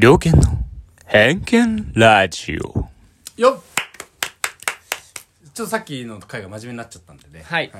猟犬の偏見ラジオ。よっ。ちょっとさっきの回が真面目になっちゃったんでね。はい。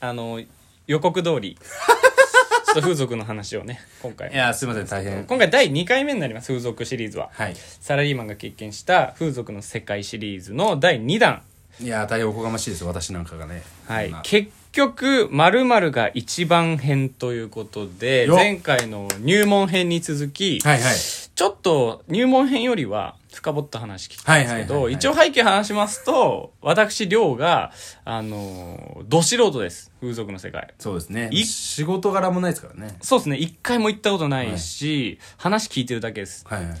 あの、予告通り、ちょっと風俗の話をね、今回。いやすいません大変。今回第2回目になります、風俗シリーズは。はい。サラリーマンが経験した風俗の世界シリーズの第2弾。いや大変おこがましいですよ私なんかがね。はい。こんな。結局、〇〇が一番編ということで、よっ。前回の入門編に続き、はいはいちょっと入門編よりは深掘った話聞きたいんですけど、はいはいはいはい一応背景話しますと、私、亮が、あの、ど素人です。風俗の世界。そうですねい仕事柄もないですからねそうですね。一回も行ったことないし、話聞いてるだけです。はいはい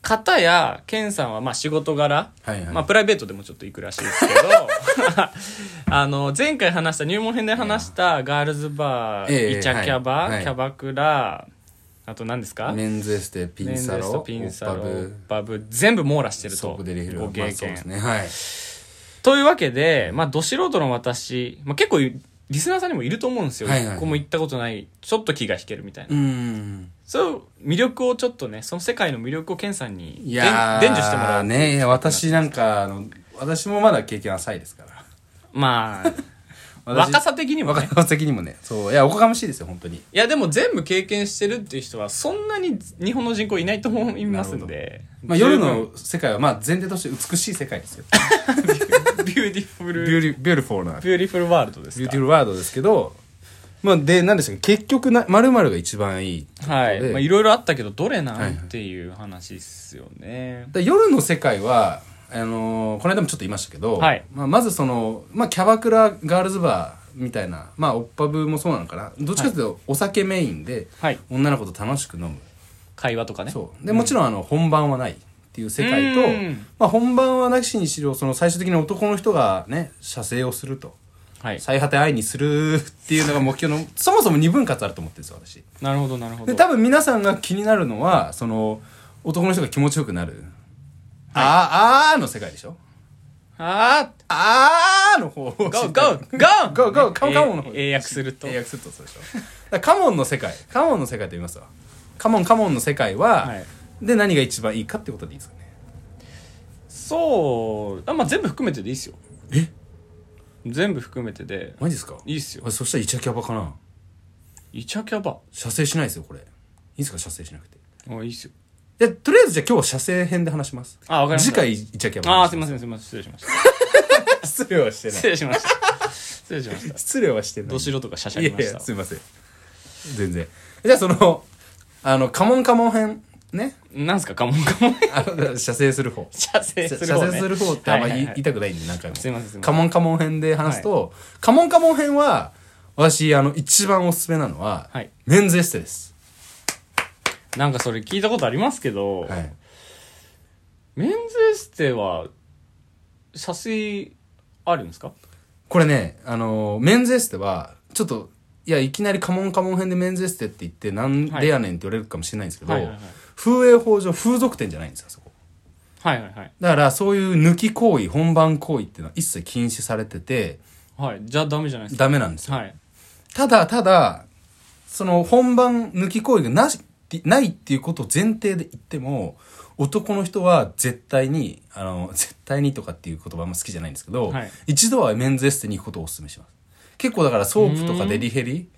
片や、ケンさんはまあ仕事柄、はいはいまあプライベートでもちょっと行くらしいですけど、あの、前回話した、入門編で話したガールズバー、ええイチャキャバ、はいはいキャバクラ、あと何ですか？メンズエステピンサロトピンサロバブ。全部網羅してると。ソープデリヘルご経験、ですね。はい。というわけで、まあ、ど素人の私、まあ、結構リスナーさんにもいると思うんですよ、はいはい一個も行ったことない。ちょっと気が引けるみたいな、うそう魅力をちょっとねその世界の魅力をケンさんにいやー伝伝授してもらうねいや私なんかあの私もまだ経験浅いですから。まあ私若さ的にもね。若さ的にもね。そう。いやおこがましいですよ本当に。いやでも全部経験してるっていう人はそんなに日本の人口いないと思いますんで、まあ、夜の世界はまあ前提として美しい世界ですよ。 Beautiful beauty beautiful な。 Beautiful world ですか。 Beautiful world ですけどまあで何でしたっけ結局な〇〇が一番いいはい。でまあいろいろあったけどどれなはいはい。んっていう話っすよね、だ夜の世界はあのーこの間もちょっと言いましたけど、はい。まあ、まずその、まあ、キャバクラガールズバーみたいなまあオッパブもそうなのかな。どっちかというとお酒メインではい。女の子と楽しく飲む、会話とかね。そう。でもちろんあの本番はないっていう世界とうん、まあ、本番はなしにしろその最終的に男の人がね射精をすると。はい。最果て愛にするっていうのが目標の そもそも二分割あると思ってるんですよ私。なるほどなるほど。で多分皆さんが気になるのはその男の人が気持ちよくなる、あーあーの世界でしょ？ああーの方をーゴーゴーゴーゴーゴーカモカモンの方英英訳すると。英訳するとそうでしょ。だからカモンの世界。カモンの世界と言いますわ。カモンカモンの世界は、はい。で何が一番いいかってことでいいですかね。そうあまあ全部含めてでいいっすよ。え？全部含めてで。マジですか？いいっすよ。あそしたらイチャキャバかな。イチャキャバ。射精しないですよこれ。いいですか？射精しなくて。あいいっすよでとりあえずじゃあ今日は射精編で話します。あわかりました。次回イチャキャバああすいませせんすいません失礼しました。ん 失礼はして失礼しました。失礼しました。失礼はしてない。ど素人がしゃしゃいやいりました。やすいません。全然。じゃあそのあのカモンカモン編ね。なんすかカモンカモンあの射精する方。射精す射る方、ね、精する方ってあんま言い,、はいはいはい。言いたくないんで何回も。すいませんすいません。カモンカモン編で話すと、カモンカモン編は私あの一番おすすめなのは、はい。メンズエステですなんかそれ聞いたことありますけど、はい。メンズエステは射精あるんですか？これねあのメンズエステはちょっといやいきなりカモンカモン編でメンズエステって言ってなんでやねんって言われるかもしれないんですけど、はい。はいはい風営法上風俗店じゃないんですよそこ。はいはいはい。だからそういう抜き行為本番行為っていうのは一切禁止されててはい。じゃあダメじゃないですか。ダメなんですよ、はい。ただただその本番抜き行為がなしないっていうことを前提で言っても男の人は絶対にあの絶対にとかっていう言葉あんま好きじゃないんですけど、はい。一度はメンズエステに行くことをお勧めします。結構だからソープとかデリヘリ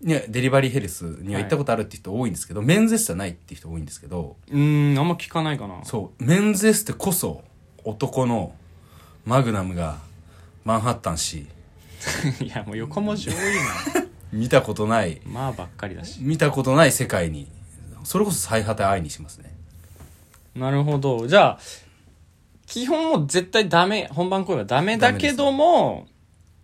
にデリバリーヘルスには行ったことあるって人多いんですけど、メンズエステはないって人多いんですけどうーんあんま聞かないかな。そう。メンズエステこそ男のマグナムがマンハッタンし いやもう横文字多い 見たことない。なまあばっかりだし。見たことない世界にそれこそ最果て愛にしますね。なるほど。じゃあ基本もう絶対ダメ本番行為はダメだけども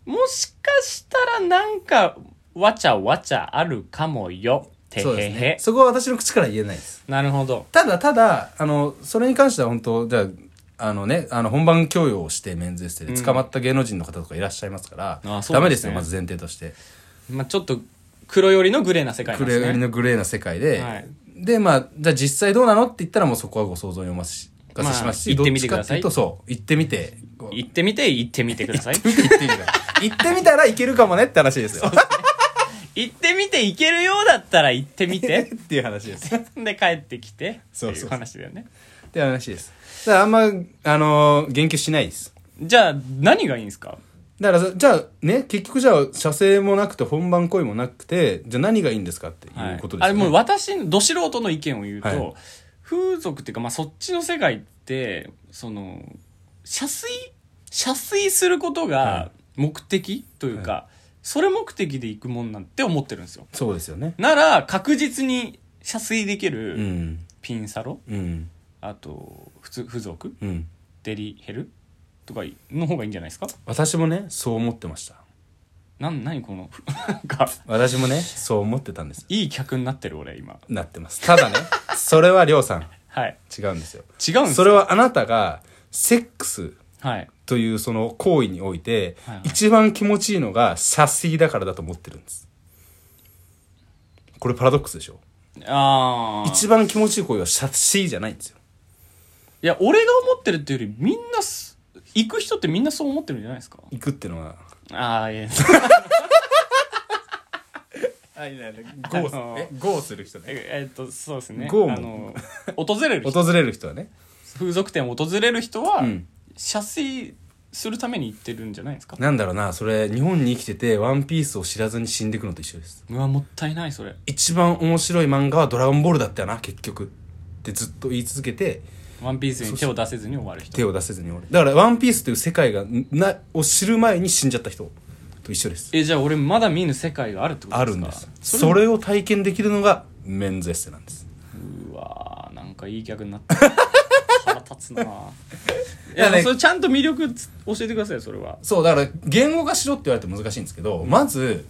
もしかしたらなんかわちゃわちゃあるかもよ。てそうですへへ、ね。そこは私の口から言えないです。なるほど。ただただあのそれに関しては本当じゃああのねあの本番教養をしてメンズエステで捕まった芸能人の方とかいらっしゃいますから、あそうダメですすよまず前提として。まあちょっと黒寄りのグレーな世界ですね。のグレーな世界で、はいでまあじゃあ実際どうなのって言ったらもうそこはご想像にお任せししますし、まあ行ってみてください。とそう行ってみて。行ってみて行ってみてください。行ってみて行ってみたらいけるかもねって話ですよ。行ってみて行けるようだったら行ってみて。っていう話です。っ で帰ってきて。そういう話だよね。ていう話です。だからあんま、あのー言及しないです。じゃあ何がいいんですか？だから、じゃあね、結局じゃあ、射精もなくて本番行為もなくて、じゃあ何がいいんですかっていうことですよね。あれもう私のど素人の意見を言うと、はい風俗っていうか、まあ、そっちの世界ってその射水射水することはが目的というか、それ目的で行くもんなんて思ってるんですよそうですよね。なら確実に射水できうるん。ピンサロ、うん。あと普通付属うん。デリヘルとかの方がいいんじゃないですか？私もね、そう思ってました。なん何このなんか私もね、そう思ってたんです。いい客になってる俺今なってます。ただね、それはりょうさん、はい違うんですよ。違うんですそれはあなたが、セックスはいというその行為において、はいはい一番気持ちいいのが射水だからだと思ってるんです。これパラドックスでしょ？ああ一番気持ちいい行為は射水じゃないんですよ。いや、俺が思ってるっていうより、みんなす、行く人ってみんなそう思ってるんじゃないですか？行くっていうのは、ああ、いえ。あ、いないゴーえゴーする人ね。ええっと、そうですね。ゴーもあの、訪れる人、訪れる人はね。風俗店を訪れる人は、うん射精するために行ってるんじゃないですか？なんだろうな、それ、日本に生きてて、ワンピースを知らずに死んでいくのと一緒です。うわ、もったいない、それ。一番面白い漫画はドラゴンボールだったよな、結局。ってずっと言い続けて、ワンピースに手を出せずに終わる人。手を出せずに俺。だから、ワンピースという世界が、な、を知る前に死んじゃった人と一緒です。え、じゃあ俺まだ見ぬ世界があるってことですか？あるんです。そそれを体験できるのが、メンズエステなんです。うわーなんかいい客になった。腹立つなぁ。いや、ねそれちゃんと魅力つ教えてくださいよ、それは。そう、だから、言語化しろって言われて難しいんですけど、まず、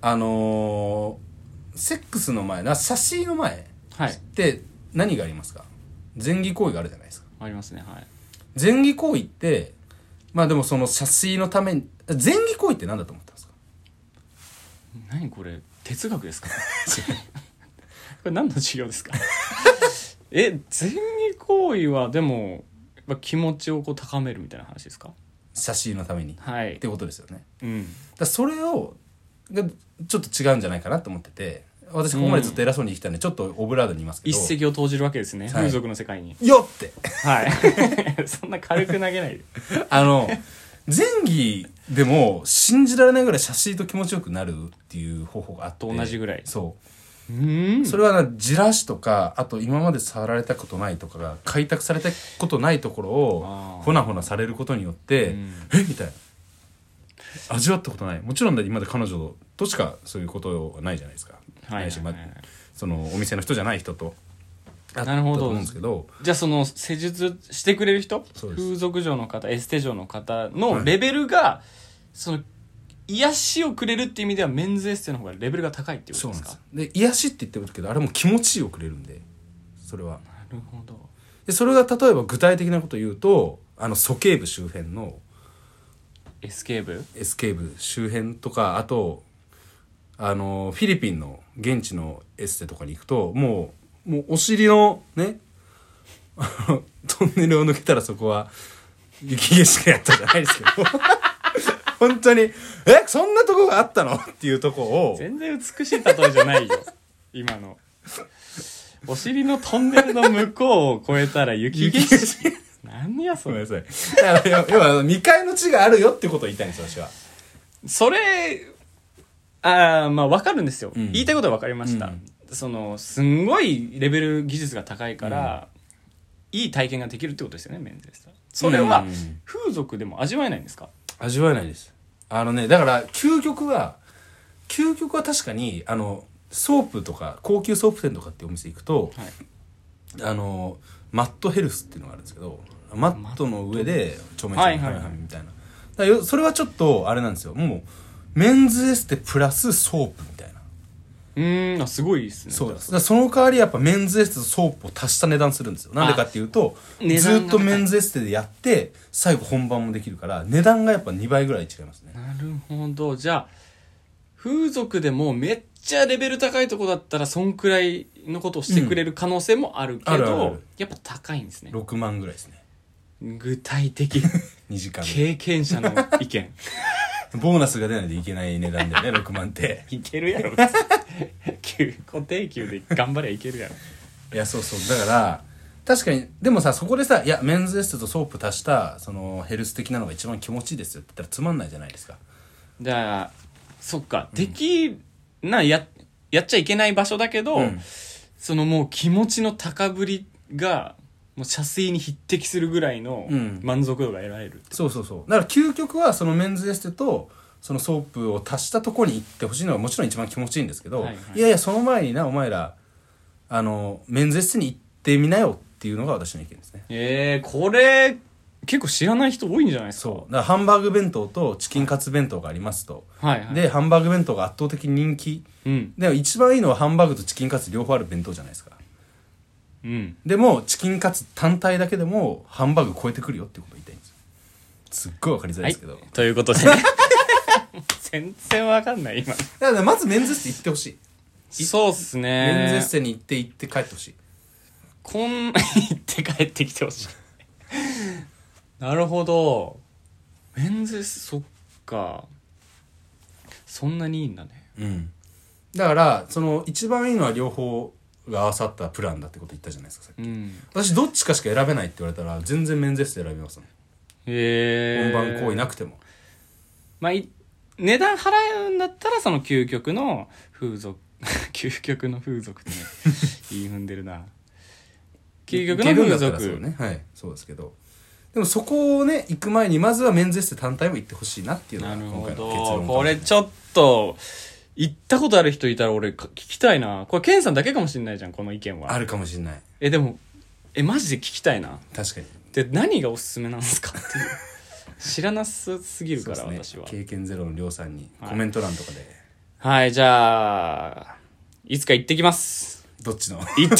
あのーセックスの前な、写真の前はいっ。て何がありますか？前儀行為があるじゃないですか。ありますね、はい。前儀行為って、まあでもその写真のために、前儀行為って何だと思ったんですか？何これ哲学ですか？これ何の授業ですか？え前儀行為はでもやっぱ気持ちをこう高めるみたいな話ですか？写真のために。はいってことですよね。うんだそれを、がちょっと違うんじゃないかなと思ってて、私ここまでずっと偉そうに生きたんで、ちょっとオブラードにいますけど。一石を投じるわけですね、はい。風俗の世界に。よって。はい。そんな軽く投げないで。あの、前儀でも信じられないぐらい写真と気持ちよくなるっていう方法があって。と同じぐらい。そう。うーん。それはな、じらしとか、あと今まで触られたことないとかが、開拓されたことないところあをー、ほなほなされることによって、うん。え？みたいな。味わったことない。もちろんだ、今まで彼女としかそういうことはないじゃないですか。はいないし、まあはいはいその、お店の人じゃない人と。なるほど。あったと思うんですけど、じゃあその施術してくれる人？風俗嬢の方エステ嬢の方のはい。レベルが、その癒しをくれるっていう意味ではメンズエステの方がレベルが高いっていうことですか？で癒しって言ってるけど、あれも気持ちいいをくれるんで、それは。なるほど。で、それが例えば具体的なこと言うと、あの、鼠径部周辺の、エスケーブ？エスケーブ周辺とかあとあのフィリピンの現地のエステとかに行くともうもうお尻のね トンネルを抜けたらそこは雪景色やったじゃないですけど。本当にえそんなとこがあったの？っていうとこを。全然美しい例えじゃないよ。今の。お尻のトンネルの向こうを越えたら雪景色。何やそごめんれなさい。だから要は未開の地があるよってことを言いたいんです私は。それああまあ分かるんですよ、うん。言いたいことは分かりました、うん。そのすんごいレベル技術が高いから、いい体験ができるってことですよねメンズエステそれはうん。風俗でも味わえないんですか？味わえないです。あのねだから究極は究極は確かにあのソープとか高級ソープ店とかってお店行くとはい。あのマットヘルスっていうのがあるんですけどマットの上でちょめちょめはいはいはい。みたいな。だからよそれはちょっとあれなんですよ。もうメンズエステプラスソープみたいな。うーんあすごいですね。そう。ですその代わりやっぱメンズエステとソープを足した値段するんですよ。なんでかっていうとずっとメンズエステでやって最後本番もできるから値段がやっぱ2倍ぐらい違いますね。なるほど。じゃあ風俗でもめっちゃレベル高いとこだったらそんくらいのことをしてくれる可能性もあるけど、あるあるある。やっぱ高いんですね。6万ぐらいですね。具体的。2時間。で経験者の意見 ボーナスが出ないといけない値段だよね 6万って。いけるやろ。別に給固定給で頑張りゃいけるやろ。いやそうそう。だから確かにでもさそこでさ「いやメンズエステとソープ足したそのヘルス的なのが一番気持ちいいですよ」って言ったらつまんないじゃないですか。じゃあそっかできなややっちゃいけない場所だけど、うん。そのもう気持ちの高ぶりがもう射精に匹敵するぐらいのうん。満足度が得られる、そうそうそう。だから究極はそのメンズエステとそのソープを足したとこに行ってほしいのがもちろん一番気持ちいいんですけど、はいはい。いやいやその前になお前らあのメンズエステに行ってみなよっていうのが私の意見ですね。えー、これ結構知らない人多いんじゃないですか？そう。だからハンバーグ弁当とチキンカツ弁当がありますと、はいはい。でハンバーグ弁当が圧倒的に人気。うん。でも一番いいのはハンバーグとチキンカツ両方ある弁当じゃないですかうん。でもチキンカツ単体だけでもハンバーグ超えてくるよってことを言いたいんですよ。すっごいわかりづらいですけど、ということでね。全然わかんない今。だからまずメンズエステ行ってほしい。そうっすね。メンズエステに行って行って帰ってほしい。こん行って帰ってきてほしい。なるほど。メンズそっか。そんなにいいんだね。うん。だからその一番いいのは両方が合わさったプランだってこと言ったじゃないですかさっき。うん。私どっちかしか選べないって言われたら全然メンズエステ選びますもん。へえ本番行為なくても。まあい値段払うんだったらその究極の風俗 究極の風俗ってね 言い踏んでるな。究極の風俗、ね。はい。そうですけど。でもそこをね行く前にまずはメンズエステ単体も行ってほしいなっていうのが今回の結論これちょっと行ったことある人いたら俺か聞きたいな。これケンさんだけかもしれないじゃんこの意見は。あるかもしれない。えでもえマジで聞きたいな。確かに。で何がおすすめなんですかっていう。知らなさすぎるから、そうです私は。ね経験ゼロのりょうさんにはい。コメント欄とかで、はいじゃあいつか行ってきます。どっちの？行って